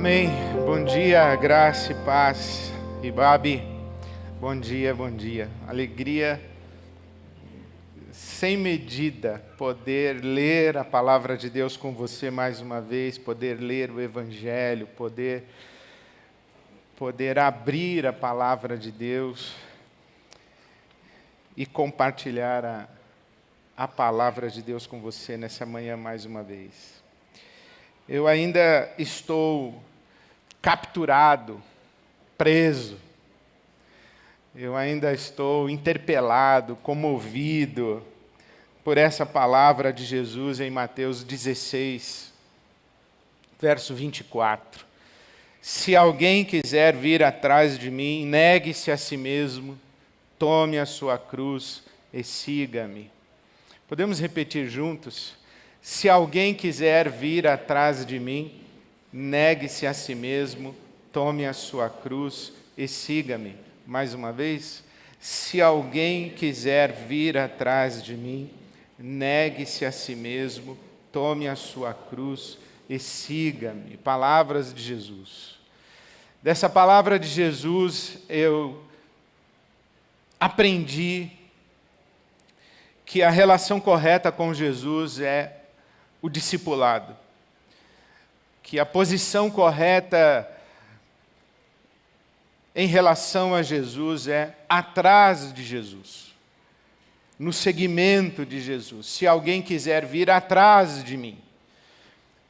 Amém. Bom dia, graça e paz. Ibabe, bom dia, bom dia. Alegria sem medida poder ler a palavra de Deus com você mais uma vez, poder ler o Evangelho, poder, poder abrir a palavra de Deus e compartilhar a, a palavra de Deus com você nessa manhã mais uma vez. Eu ainda estou capturado, preso. Eu ainda estou interpelado, comovido por essa palavra de Jesus em Mateus 16, verso 24. Se alguém quiser vir atrás de mim, negue-se a si mesmo, tome a sua cruz e siga-me. Podemos repetir juntos? Se alguém quiser vir atrás de mim, negue-se a si mesmo, tome a sua cruz e siga-me. Mais uma vez, se alguém quiser vir atrás de mim, negue-se a si mesmo, tome a sua cruz e siga-me. Palavras de Jesus. Dessa palavra de Jesus eu aprendi que a relação correta com Jesus é o discipulado que a posição correta em relação a Jesus é atrás de Jesus, no seguimento de Jesus. Se alguém quiser vir atrás de mim.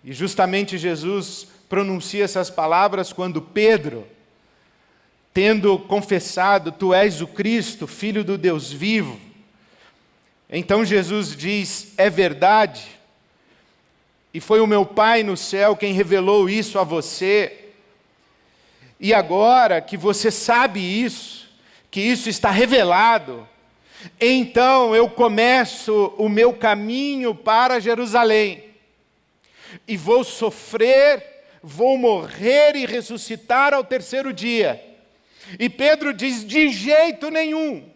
E justamente Jesus pronuncia essas palavras quando Pedro, tendo confessado: Tu és o Cristo, filho do Deus vivo. Então Jesus diz: É verdade e foi o meu Pai no céu quem revelou isso a você. E agora que você sabe isso, que isso está revelado, então eu começo o meu caminho para Jerusalém. E vou sofrer, vou morrer e ressuscitar ao terceiro dia. E Pedro diz: de jeito nenhum.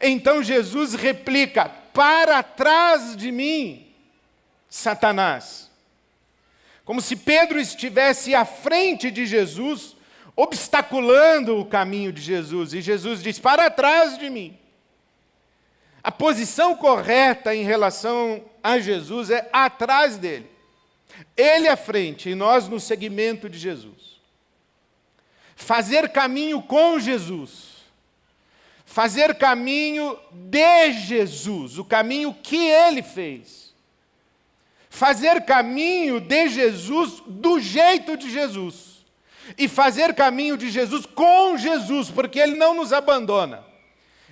Então Jesus replica: para trás de mim Satanás. Como se Pedro estivesse à frente de Jesus, obstaculando o caminho de Jesus. E Jesus diz: Para trás de mim. A posição correta em relação a Jesus é atrás dele. Ele à frente e nós no segmento de Jesus. Fazer caminho com Jesus. Fazer caminho de Jesus, o caminho que ele fez fazer caminho de Jesus do jeito de Jesus. E fazer caminho de Jesus com Jesus, porque Ele não nos abandona.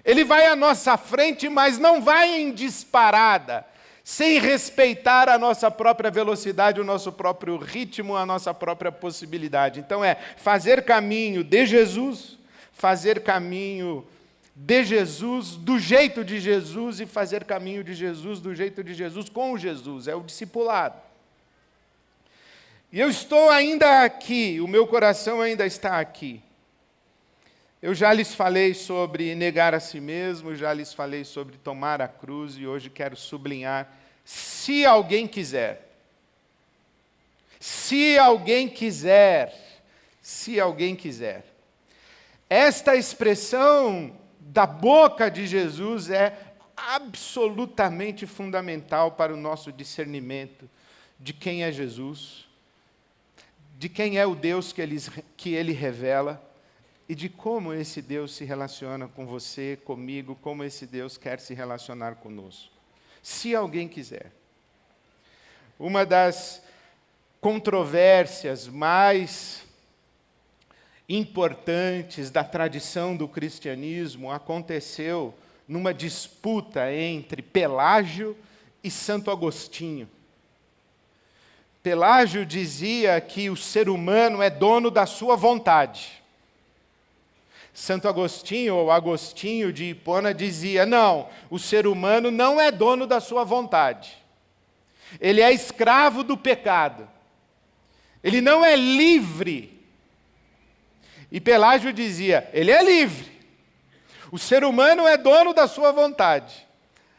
Ele vai à nossa frente, mas não vai em disparada, sem respeitar a nossa própria velocidade, o nosso próprio ritmo, a nossa própria possibilidade. Então é fazer caminho de Jesus, fazer caminho de Jesus, do jeito de Jesus e fazer caminho de Jesus, do jeito de Jesus, com Jesus, é o discipulado. E eu estou ainda aqui, o meu coração ainda está aqui. Eu já lhes falei sobre negar a si mesmo, já lhes falei sobre tomar a cruz e hoje quero sublinhar: se alguém quiser, se alguém quiser, se alguém quiser. Esta expressão da boca de Jesus é absolutamente fundamental para o nosso discernimento de quem é Jesus, de quem é o Deus que ele, que ele revela e de como esse Deus se relaciona com você, comigo, como esse Deus quer se relacionar conosco. Se alguém quiser. Uma das controvérsias mais importantes da tradição do cristianismo aconteceu numa disputa entre Pelágio e Santo Agostinho. Pelágio dizia que o ser humano é dono da sua vontade. Santo Agostinho, ou Agostinho de Hipona, dizia: não, o ser humano não é dono da sua vontade. Ele é escravo do pecado. Ele não é livre e Pelágio dizia: ele é livre. O ser humano é dono da sua vontade.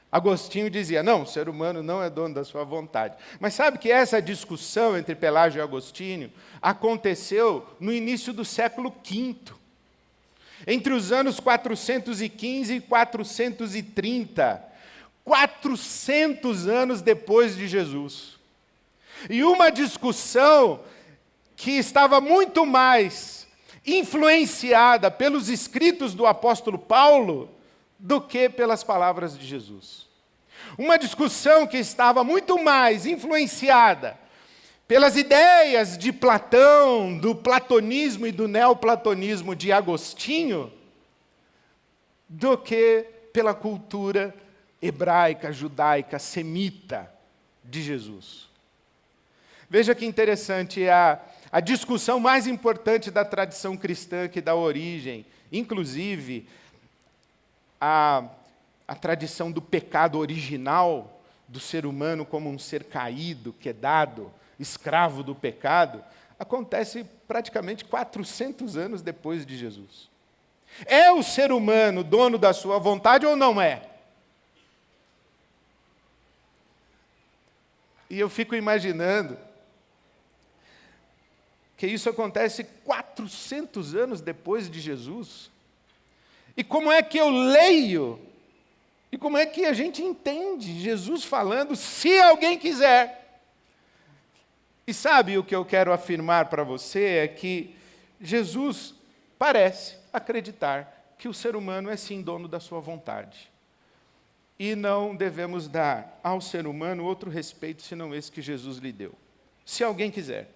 Agostinho dizia: não, o ser humano não é dono da sua vontade. Mas sabe que essa discussão entre Pelágio e Agostinho aconteceu no início do século V. Entre os anos 415 e 430. 400 anos depois de Jesus. E uma discussão que estava muito mais influenciada pelos escritos do apóstolo Paulo do que pelas palavras de Jesus. Uma discussão que estava muito mais influenciada pelas ideias de Platão, do platonismo e do neoplatonismo de Agostinho, do que pela cultura hebraica, judaica, semita de Jesus. Veja que interessante, a, a discussão mais importante da tradição cristã que dá origem, inclusive a, a tradição do pecado original do ser humano como um ser caído, quedado, escravo do pecado, acontece praticamente 400 anos depois de Jesus. É o ser humano dono da sua vontade ou não é? E eu fico imaginando que isso acontece 400 anos depois de Jesus. E como é que eu leio? E como é que a gente entende Jesus falando, se alguém quiser? E sabe o que eu quero afirmar para você é que Jesus parece acreditar que o ser humano é sim dono da sua vontade. E não devemos dar ao ser humano outro respeito senão esse que Jesus lhe deu. Se alguém quiser.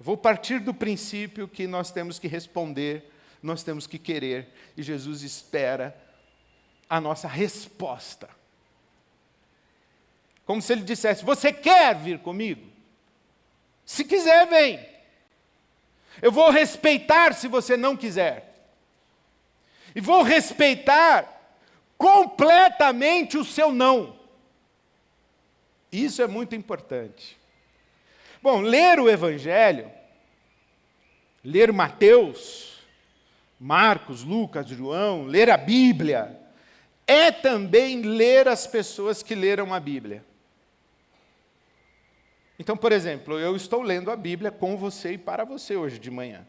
Vou partir do princípio que nós temos que responder, nós temos que querer, e Jesus espera a nossa resposta. Como se ele dissesse: Você quer vir comigo? Se quiser, vem. Eu vou respeitar se você não quiser. E vou respeitar completamente o seu não. Isso é muito importante. Bom, ler o Evangelho, ler Mateus, Marcos, Lucas, João, ler a Bíblia, é também ler as pessoas que leram a Bíblia. Então, por exemplo, eu estou lendo a Bíblia com você e para você hoje de manhã.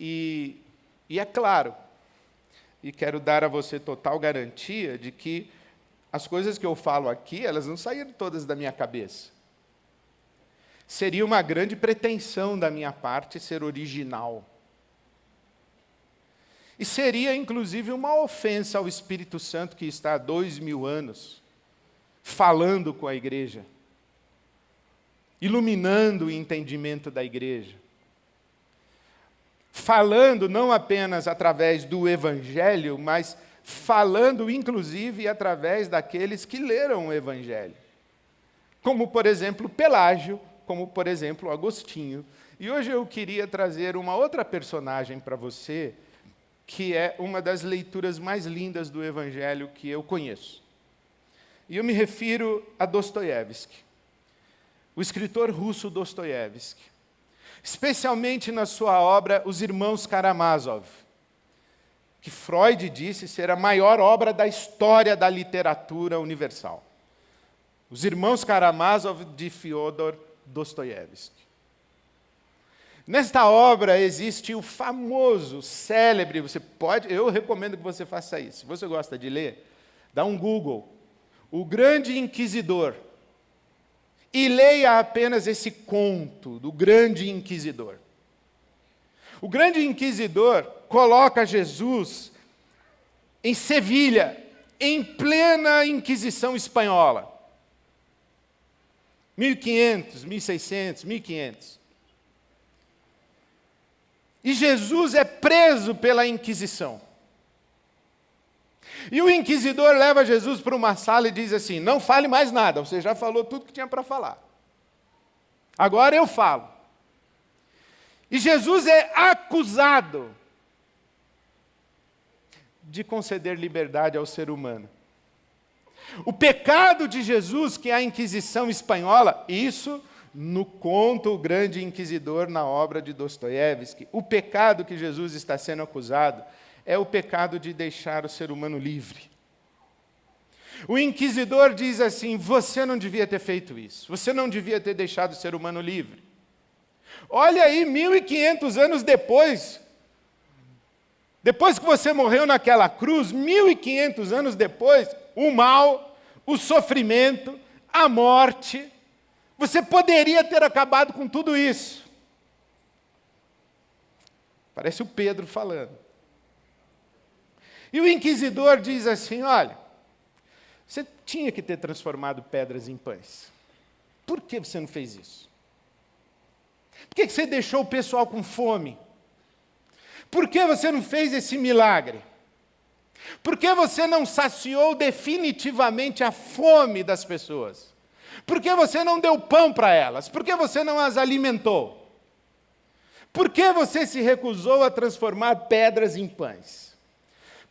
E e é claro, e quero dar a você total garantia de que as coisas que eu falo aqui, elas não saíram todas da minha cabeça. Seria uma grande pretensão da minha parte ser original. E seria, inclusive, uma ofensa ao Espírito Santo que está há dois mil anos falando com a igreja, iluminando o entendimento da igreja falando não apenas através do Evangelho, mas falando inclusive através daqueles que leram o Evangelho. Como, por exemplo, Pelágio, como, por exemplo, Agostinho. E hoje eu queria trazer uma outra personagem para você, que é uma das leituras mais lindas do Evangelho que eu conheço. E eu me refiro a Dostoiévski, o escritor russo Dostoiévski especialmente na sua obra Os Irmãos Karamazov, que Freud disse ser a maior obra da história da literatura universal. Os Irmãos Karamazov de Fyodor Dostoiévski. Nesta obra existe o famoso, célebre, você pode, eu recomendo que você faça isso. Se você gosta de ler, dá um Google. O Grande Inquisidor, e leia apenas esse conto do grande inquisidor. O grande inquisidor coloca Jesus em Sevilha, em plena Inquisição espanhola. 1500, 1600, 1500. E Jesus é preso pela Inquisição. E o inquisidor leva Jesus para uma sala e diz assim: Não fale mais nada, você já falou tudo que tinha para falar. Agora eu falo. E Jesus é acusado de conceder liberdade ao ser humano. O pecado de Jesus, que é a Inquisição espanhola, isso no conto O Grande Inquisidor, na obra de Dostoiévski. O pecado que Jesus está sendo acusado é o pecado de deixar o ser humano livre. O inquisidor diz assim: você não devia ter feito isso, você não devia ter deixado o ser humano livre. Olha aí, 1500 anos depois, depois que você morreu naquela cruz, 1500 anos depois, o mal, o sofrimento, a morte, você poderia ter acabado com tudo isso. Parece o Pedro falando. E o inquisidor diz assim: olha, você tinha que ter transformado pedras em pães. Por que você não fez isso? Por que você deixou o pessoal com fome? Por que você não fez esse milagre? Por que você não saciou definitivamente a fome das pessoas? Por que você não deu pão para elas? Por que você não as alimentou? Por que você se recusou a transformar pedras em pães?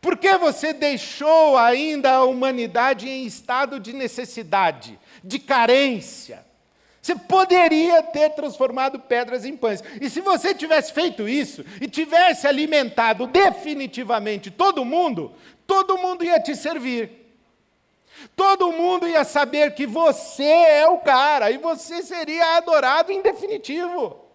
Por que você deixou ainda a humanidade em estado de necessidade, de carência? Você poderia ter transformado pedras em pães. E se você tivesse feito isso e tivesse alimentado definitivamente todo mundo, todo mundo ia te servir. Todo mundo ia saber que você é o cara e você seria adorado em definitivo.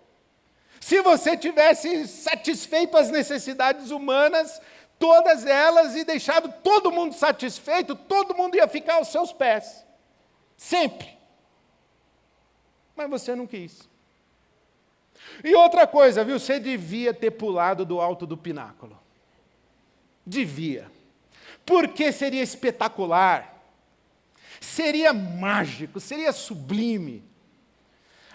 Se você tivesse satisfeito as necessidades humanas, todas elas e deixado todo mundo satisfeito, todo mundo ia ficar aos seus pés. Sempre. Mas você não quis. E outra coisa, viu? Você devia ter pulado do alto do pináculo. Devia. Porque seria espetacular. Seria mágico, seria sublime.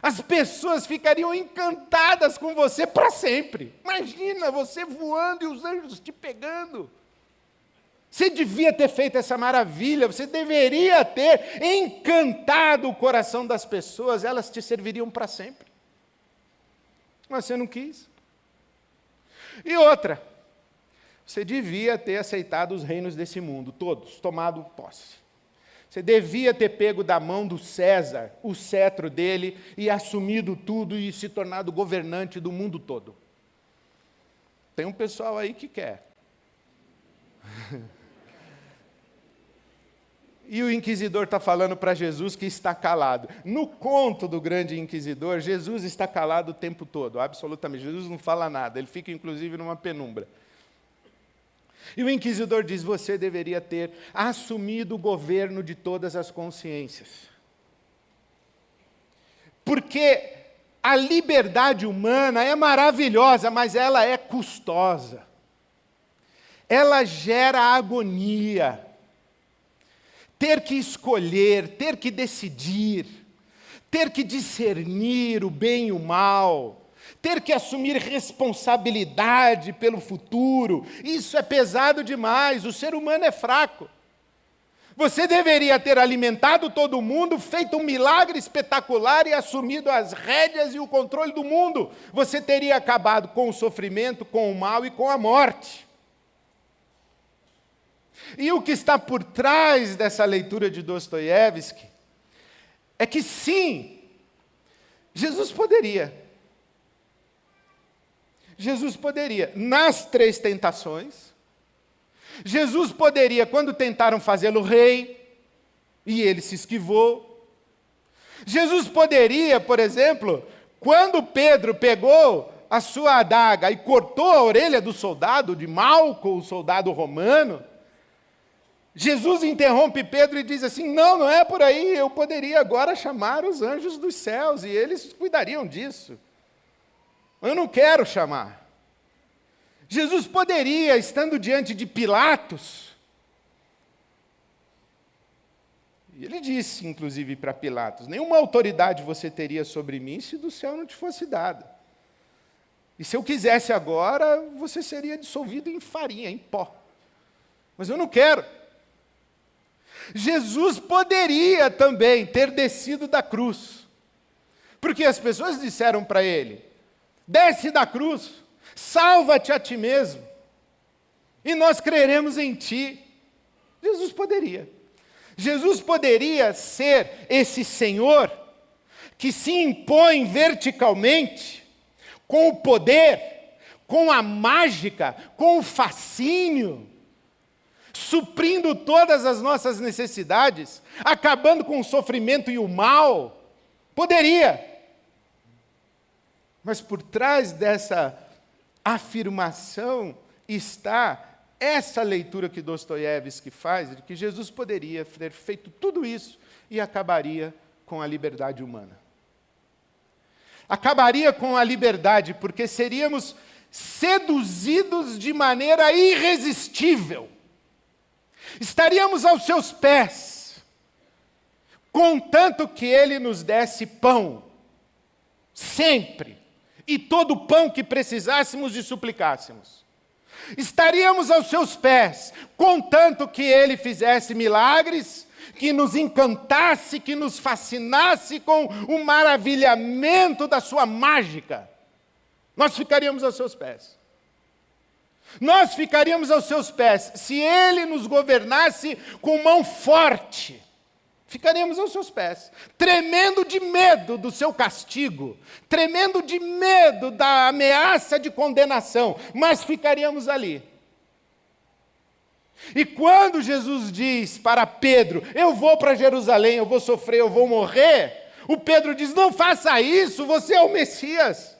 As pessoas ficariam encantadas com você para sempre. Imagina você voando e os anjos te pegando. Você devia ter feito essa maravilha, você deveria ter encantado o coração das pessoas, elas te serviriam para sempre. Mas você não quis. E outra, você devia ter aceitado os reinos desse mundo, todos, tomado posse. Você devia ter pego da mão do César o cetro dele e assumido tudo e se tornado governante do mundo todo. Tem um pessoal aí que quer. E o inquisidor está falando para Jesus que está calado. No conto do grande inquisidor, Jesus está calado o tempo todo, absolutamente. Jesus não fala nada, ele fica inclusive numa penumbra. E o inquisidor diz: você deveria ter assumido o governo de todas as consciências. Porque a liberdade humana é maravilhosa, mas ela é custosa. Ela gera agonia. Ter que escolher, ter que decidir, ter que discernir o bem e o mal, ter que assumir responsabilidade pelo futuro, isso é pesado demais, o ser humano é fraco. Você deveria ter alimentado todo mundo, feito um milagre espetacular e assumido as rédeas e o controle do mundo. Você teria acabado com o sofrimento, com o mal e com a morte. E o que está por trás dessa leitura de Dostoiévski é que sim, Jesus poderia Jesus poderia, nas três tentações, Jesus poderia, quando tentaram fazê-lo rei, e ele se esquivou. Jesus poderia, por exemplo, quando Pedro pegou a sua adaga e cortou a orelha do soldado, de Malco, o soldado romano, Jesus interrompe Pedro e diz assim: Não, não é por aí, eu poderia agora chamar os anjos dos céus e eles cuidariam disso. Eu não quero chamar. Jesus poderia, estando diante de Pilatos, e ele disse, inclusive, para Pilatos: Nenhuma autoridade você teria sobre mim se do céu não te fosse dada. E se eu quisesse agora, você seria dissolvido em farinha, em pó. Mas eu não quero. Jesus poderia também ter descido da cruz. Porque as pessoas disseram para ele: desce da cruz, salva-te a ti mesmo, e nós creremos em ti. Jesus poderia. Jesus poderia ser esse Senhor que se impõe verticalmente, com o poder, com a mágica, com o fascínio, suprindo todas as nossas necessidades, acabando com o sofrimento e o mal? Poderia. Mas por trás dessa afirmação está essa leitura que Dostoiévski faz, de que Jesus poderia ter feito tudo isso e acabaria com a liberdade humana. Acabaria com a liberdade, porque seríamos seduzidos de maneira irresistível. Estaríamos aos seus pés, contanto que Ele nos desse pão, sempre, e todo o pão que precisássemos e suplicássemos. Estaríamos aos seus pés, contanto que Ele fizesse milagres, que nos encantasse, que nos fascinasse com o maravilhamento da Sua mágica. Nós ficaríamos aos seus pés. Nós ficaríamos aos seus pés se Ele nos governasse com mão forte. Ficaríamos aos seus pés, tremendo de medo do seu castigo, tremendo de medo da ameaça de condenação, mas ficaríamos ali. E quando Jesus diz para Pedro: Eu vou para Jerusalém, eu vou sofrer, eu vou morrer, o Pedro diz: Não faça isso, você é o Messias.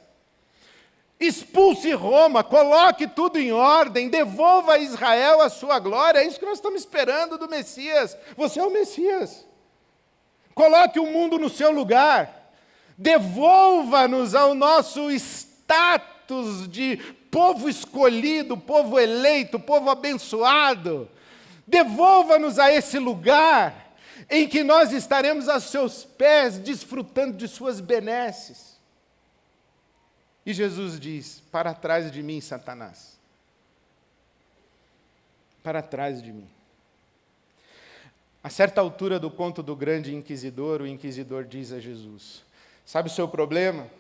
Expulse Roma, coloque tudo em ordem, devolva a Israel a sua glória. É isso que nós estamos esperando do Messias. Você é o Messias. Coloque o mundo no seu lugar. Devolva-nos ao nosso status de povo escolhido, povo eleito, povo abençoado. Devolva-nos a esse lugar em que nós estaremos a seus pés, desfrutando de suas benesses. E Jesus diz: Para trás de mim, Satanás. Para trás de mim. A certa altura do conto do grande inquisidor, o inquisidor diz a Jesus: Sabe o seu problema?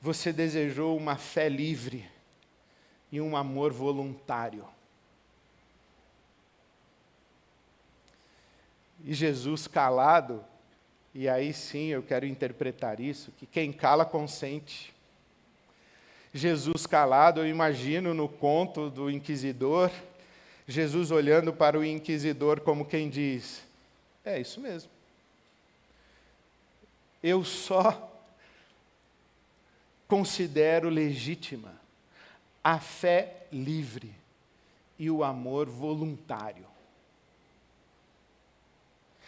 Você desejou uma fé livre e um amor voluntário. E Jesus, calado, e aí sim eu quero interpretar isso, que quem cala consente. Jesus calado, eu imagino no conto do inquisidor, Jesus olhando para o inquisidor como quem diz: É isso mesmo. Eu só considero legítima a fé livre e o amor voluntário.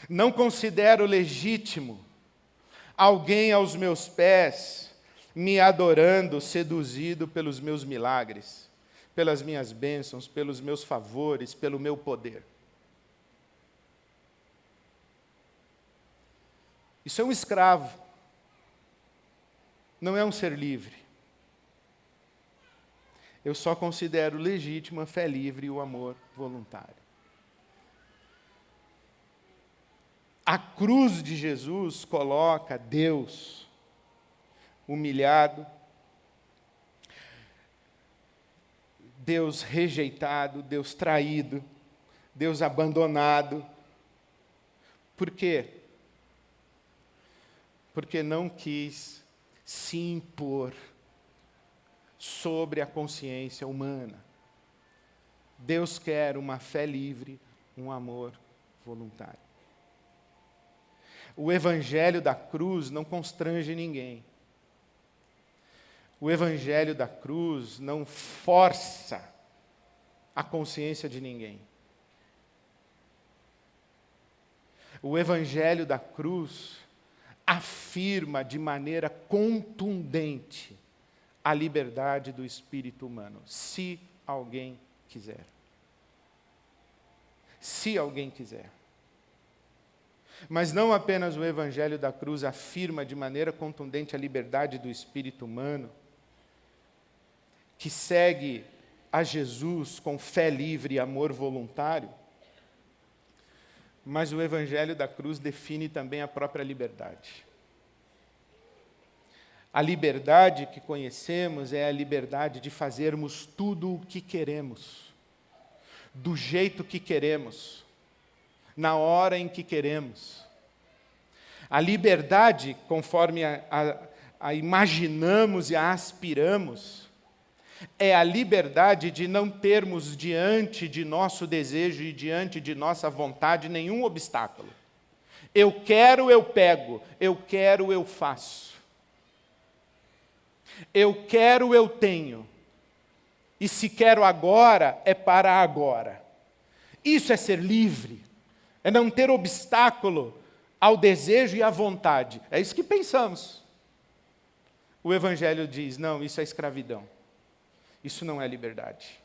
Não considero legítimo alguém aos meus pés me adorando, seduzido pelos meus milagres, pelas minhas bênçãos, pelos meus favores, pelo meu poder. Isso é um escravo, não é um ser livre. Eu só considero legítima a fé livre e o amor voluntário. A cruz de Jesus coloca Deus humilhado, Deus rejeitado, Deus traído, Deus abandonado. Por quê? Porque não quis se impor sobre a consciência humana. Deus quer uma fé livre, um amor voluntário. O evangelho da cruz não constrange ninguém. O evangelho da cruz não força a consciência de ninguém. O evangelho da cruz afirma de maneira contundente a liberdade do espírito humano, se alguém quiser. Se alguém quiser. Mas não apenas o Evangelho da cruz afirma de maneira contundente a liberdade do espírito humano, que segue a Jesus com fé livre e amor voluntário, mas o Evangelho da cruz define também a própria liberdade. A liberdade que conhecemos é a liberdade de fazermos tudo o que queremos, do jeito que queremos na hora em que queremos. A liberdade, conforme a, a, a imaginamos e a aspiramos, é a liberdade de não termos diante de nosso desejo e diante de nossa vontade nenhum obstáculo. Eu quero, eu pego, eu quero, eu faço. Eu quero, eu tenho. E se quero agora, é para agora. Isso é ser livre, é não ter obstáculo ao desejo e à vontade. É isso que pensamos. O Evangelho diz: não, isso é escravidão. Isso não é liberdade.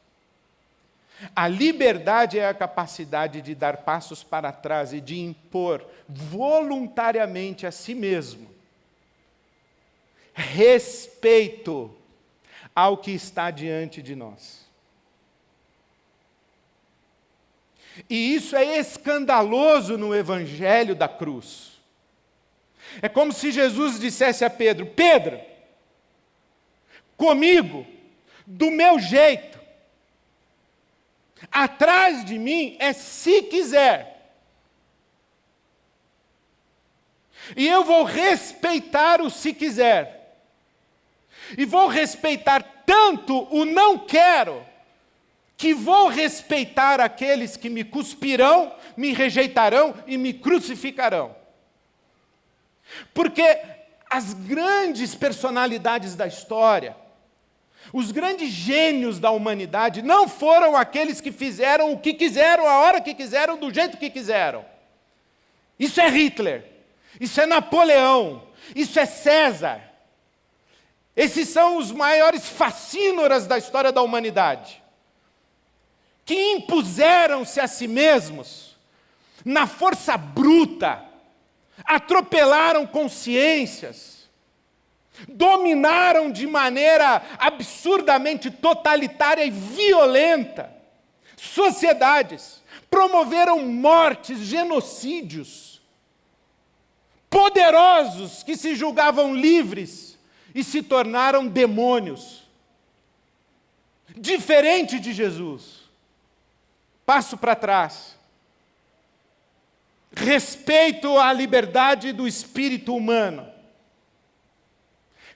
A liberdade é a capacidade de dar passos para trás e de impor voluntariamente a si mesmo respeito ao que está diante de nós. E isso é escandaloso no evangelho da cruz. É como se Jesus dissesse a Pedro: Pedro, comigo, do meu jeito, atrás de mim é se quiser. E eu vou respeitar o se quiser. E vou respeitar tanto o não quero, que vou respeitar aqueles que me cuspirão, me rejeitarão e me crucificarão. Porque as grandes personalidades da história, os grandes gênios da humanidade, não foram aqueles que fizeram o que quiseram, a hora que quiseram, do jeito que quiseram. Isso é Hitler, isso é Napoleão, isso é César. Esses são os maiores facínoras da história da humanidade, que impuseram-se a si mesmos na força bruta, atropelaram consciências, dominaram de maneira absurdamente totalitária e violenta sociedades, promoveram mortes, genocídios, poderosos que se julgavam livres e se tornaram demônios. Diferente de Jesus. Passo para trás. Respeito à liberdade do espírito humano.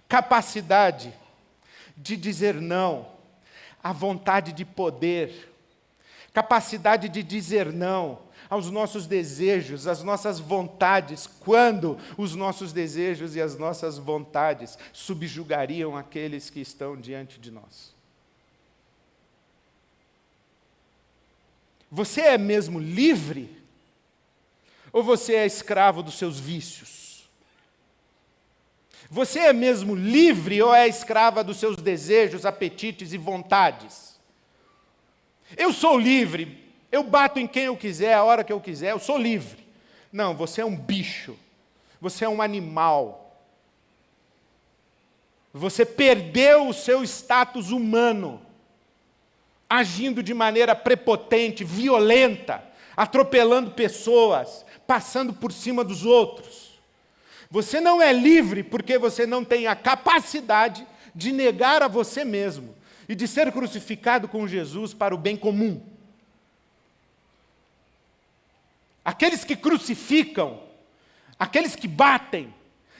Capacidade de dizer não. A vontade de poder. Capacidade de dizer não aos nossos desejos, às nossas vontades, quando os nossos desejos e as nossas vontades subjugariam aqueles que estão diante de nós. Você é mesmo livre? Ou você é escravo dos seus vícios? Você é mesmo livre ou é escrava dos seus desejos, apetites e vontades? Eu sou livre, eu bato em quem eu quiser, a hora que eu quiser, eu sou livre. Não, você é um bicho. Você é um animal. Você perdeu o seu status humano, agindo de maneira prepotente, violenta, atropelando pessoas, passando por cima dos outros. Você não é livre porque você não tem a capacidade de negar a você mesmo e de ser crucificado com Jesus para o bem comum. aqueles que crucificam, aqueles que batem,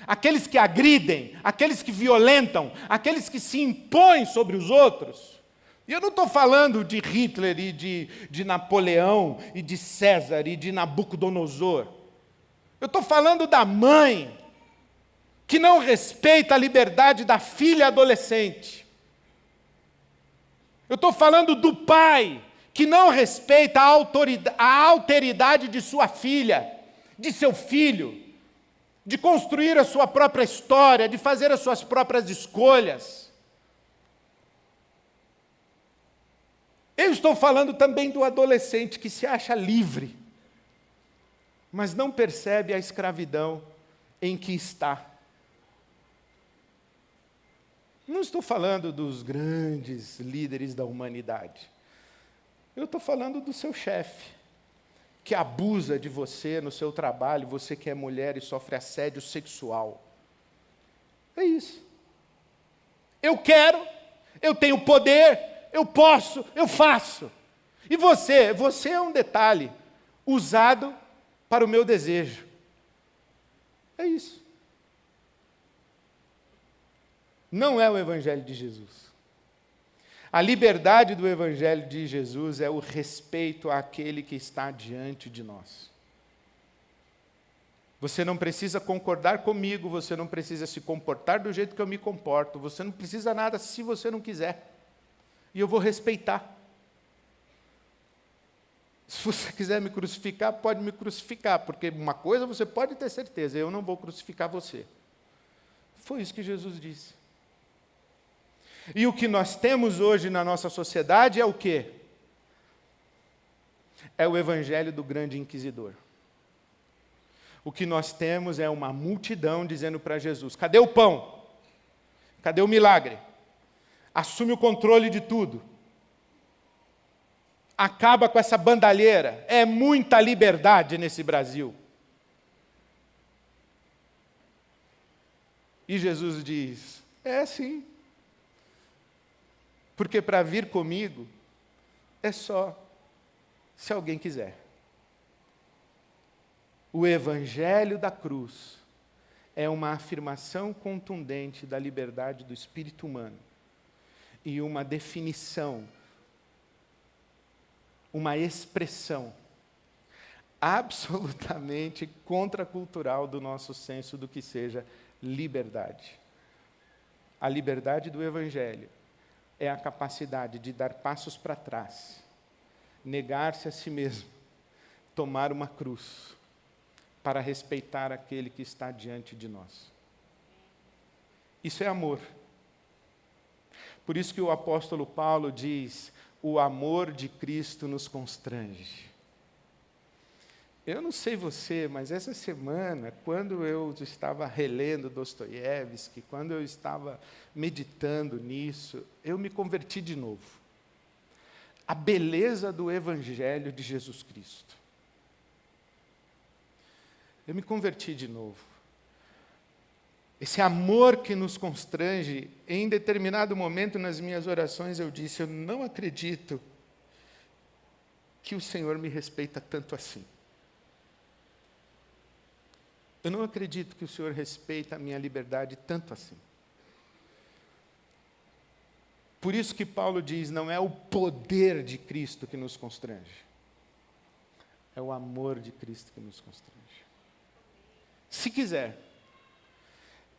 aqueles que agridem, aqueles que violentam, aqueles que se impõem sobre os outros. E eu não estou falando de Hitler e de, de Napoleão e de César e de Nabucodonosor. Eu estou falando da mãe que não respeita a liberdade da filha adolescente. Eu estou falando do pai que não respeita a, a alteridade de sua filha, de seu filho, de construir a sua própria história, de fazer as suas próprias escolhas. Eu estou falando também do adolescente que se acha livre, mas não percebe a escravidão em que está. Não estou falando dos grandes líderes da humanidade. Eu estou falando do seu chefe, que abusa de você no seu trabalho, você que é mulher e sofre assédio sexual. É isso. Eu quero, eu tenho poder, eu posso, eu faço. E você? Você é um detalhe usado para o meu desejo. É isso. não é o Evangelho de Jesus. A liberdade do Evangelho de Jesus é o respeito àquele que está diante de nós. Você não precisa concordar comigo, você não precisa se comportar do jeito que eu me comporto, você não precisa nada se você não quiser. E eu vou respeitar. Se você quiser me crucificar, pode me crucificar, porque uma coisa você pode ter certeza, eu não vou crucificar você. Foi isso que Jesus disse. E o que nós temos hoje na nossa sociedade é o quê? É o evangelho do grande inquisidor. O que nós temos é uma multidão dizendo para Jesus: cadê o pão? Cadê o milagre? Assume o controle de tudo. Acaba com essa bandalheira. É muita liberdade nesse Brasil. E Jesus diz: é sim. Porque para vir comigo é só se alguém quiser. O Evangelho da cruz é uma afirmação contundente da liberdade do espírito humano e uma definição, uma expressão absolutamente contracultural do nosso senso do que seja liberdade. A liberdade do Evangelho é a capacidade de dar passos para trás, negar-se a si mesmo, tomar uma cruz para respeitar aquele que está diante de nós. Isso é amor. Por isso que o apóstolo Paulo diz: o amor de Cristo nos constrange. Eu não sei você, mas essa semana, quando eu estava relendo Dostoiévski, quando eu estava meditando nisso, eu me converti de novo. A beleza do Evangelho de Jesus Cristo. Eu me converti de novo. Esse amor que nos constrange, em determinado momento nas minhas orações eu disse: Eu não acredito que o Senhor me respeita tanto assim. Eu não acredito que o Senhor respeita a minha liberdade tanto assim. Por isso que Paulo diz: não é o poder de Cristo que nos constrange, é o amor de Cristo que nos constrange. Se quiser,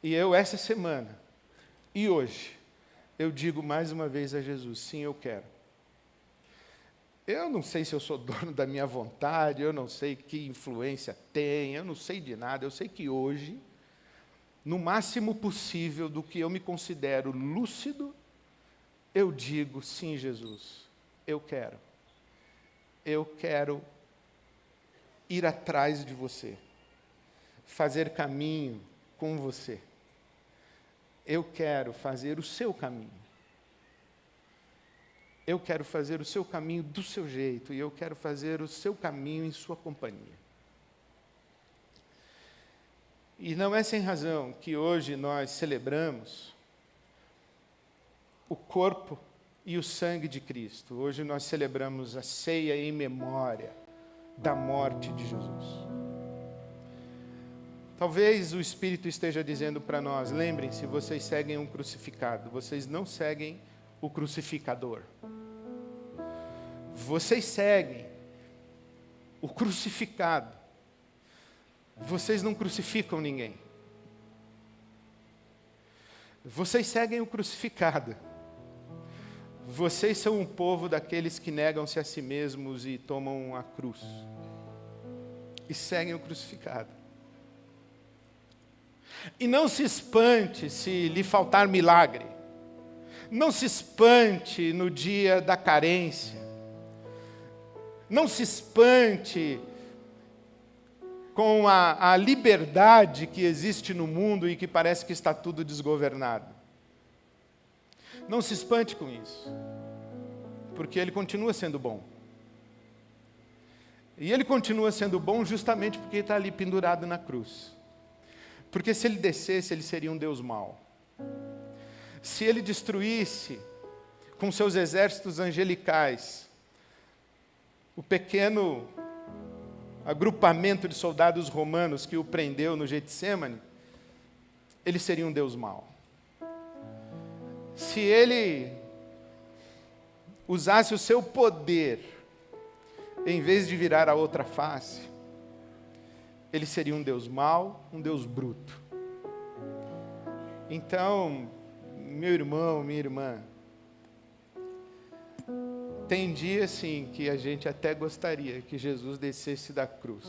e eu essa semana e hoje, eu digo mais uma vez a Jesus: sim, eu quero. Eu não sei se eu sou dono da minha vontade, eu não sei que influência tem, eu não sei de nada. Eu sei que hoje, no máximo possível do que eu me considero lúcido, eu digo: sim, Jesus, eu quero. Eu quero ir atrás de você fazer caminho com você. Eu quero fazer o seu caminho. Eu quero fazer o seu caminho do seu jeito e eu quero fazer o seu caminho em sua companhia. E não é sem razão que hoje nós celebramos o corpo e o sangue de Cristo. Hoje nós celebramos a ceia em memória da morte de Jesus. Talvez o Espírito esteja dizendo para nós: lembrem-se, vocês seguem um crucificado, vocês não seguem o crucificador. Vocês seguem o crucificado. Vocês não crucificam ninguém. Vocês seguem o crucificado. Vocês são um povo daqueles que negam-se a si mesmos e tomam a cruz. E seguem o crucificado. E não se espante se lhe faltar milagre. Não se espante no dia da carência. Não se espante com a, a, liberdade que existe no mundo e que parece que está tudo desgovernado. Não se espante com isso, porque ele continua sendo bom. E ele continua sendo bom justamente porque está ali pendurado na cruz. Porque se ele descesse, ele seria um Deus mau. Se ele destruísse com seus exércitos angelicais o pequeno agrupamento de soldados romanos que o prendeu no Getsemane, ele seria um Deus mau. se ele usasse o seu poder, em vez de virar a outra face, ele seria um Deus mau, um Deus bruto. Então, meu irmão, minha irmã, tem dia sim que a gente até gostaria que Jesus descesse da cruz.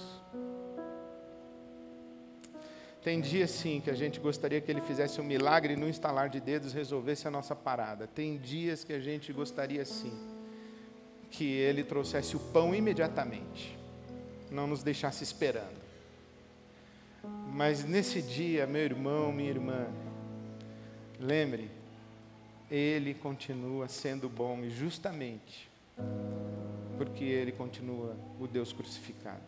Tem dia sim que a gente gostaria que ele fizesse um milagre e no instalar de dedos resolvesse a nossa parada. Tem dias que a gente gostaria sim que ele trouxesse o pão imediatamente, não nos deixasse esperando. Mas nesse dia, meu irmão, minha irmã, lembre, ele continua sendo bom e justamente porque ele continua o Deus crucificado.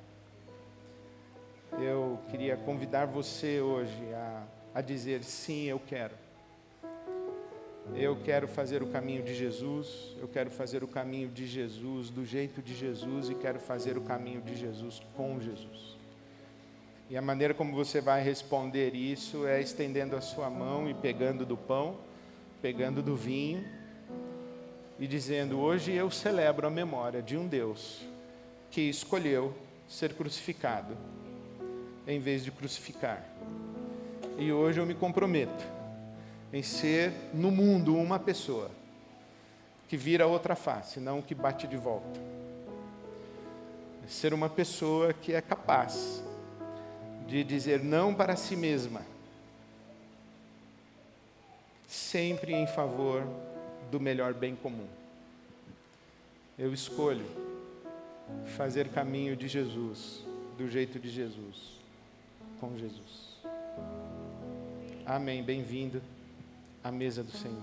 Eu queria convidar você hoje a, a dizer: sim, eu quero. Eu quero fazer o caminho de Jesus, eu quero fazer o caminho de Jesus do jeito de Jesus e quero fazer o caminho de Jesus com Jesus. E a maneira como você vai responder isso é estendendo a sua mão e pegando do pão, pegando do vinho e dizendo: Hoje eu celebro a memória de um Deus que escolheu ser crucificado em vez de crucificar. E hoje eu me comprometo em ser no mundo uma pessoa que vira outra face, não que bate de volta. Ser uma pessoa que é capaz de dizer não para si mesma, sempre em favor do melhor bem comum. Eu escolho fazer caminho de Jesus, do jeito de Jesus com Jesus. Amém. Bem-vindo à mesa do Senhor.